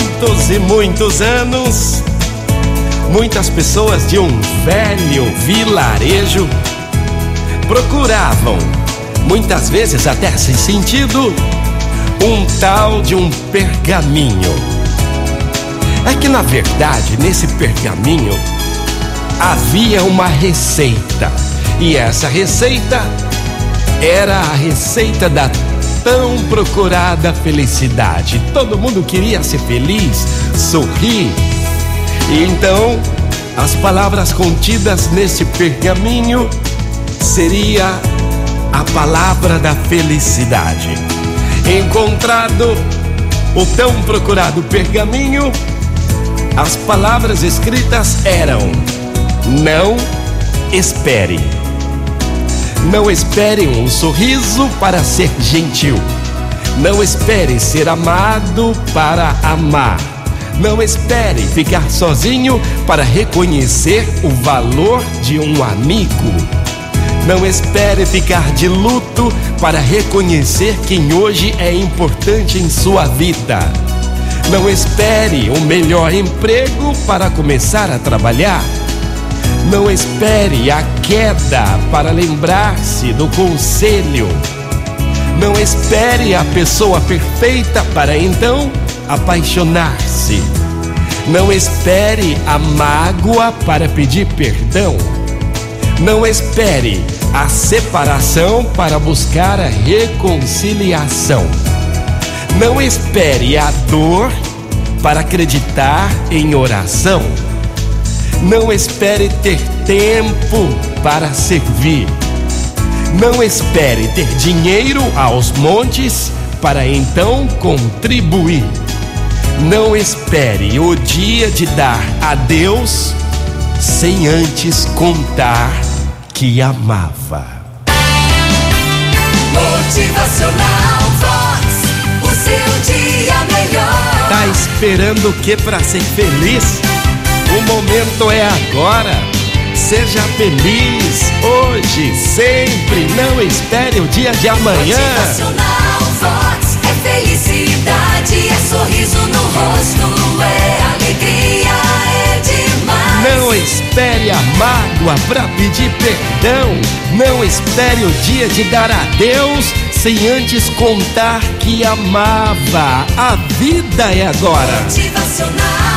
muitos e muitos anos, muitas pessoas de um velho vilarejo procuravam, muitas vezes até sem sentido, um tal de um pergaminho. É que na verdade, nesse pergaminho havia uma receita, e essa receita era a receita da tão procurada felicidade. Todo mundo queria ser feliz, sorrir. E então, as palavras contidas nesse pergaminho seria a palavra da felicidade. Encontrado o tão procurado pergaminho, as palavras escritas eram: Não espere. Não espere um sorriso para ser gentil. Não espere ser amado para amar. Não espere ficar sozinho para reconhecer o valor de um amigo. Não espere ficar de luto para reconhecer quem hoje é importante em sua vida. Não espere o melhor emprego para começar a trabalhar. Não espere a queda para lembrar-se do conselho. Não espere a pessoa perfeita para então apaixonar-se. Não espere a mágoa para pedir perdão. Não espere a separação para buscar a reconciliação. Não espere a dor para acreditar em oração. Não espere ter tempo para servir. Não espere ter dinheiro aos montes para então contribuir. Não espere o dia de dar a Deus sem antes contar que amava. Motivacional Vox, o seu dia melhor. Tá esperando o que para ser feliz? O momento é agora. Seja feliz hoje, sempre. Não espere o dia de amanhã. Motivacional Vox é felicidade, é sorriso no rosto, é alegria, é demais. Não espere a mágoa para pedir perdão. Não espere o dia de dar adeus sem antes contar que amava. A vida é agora. Motivacional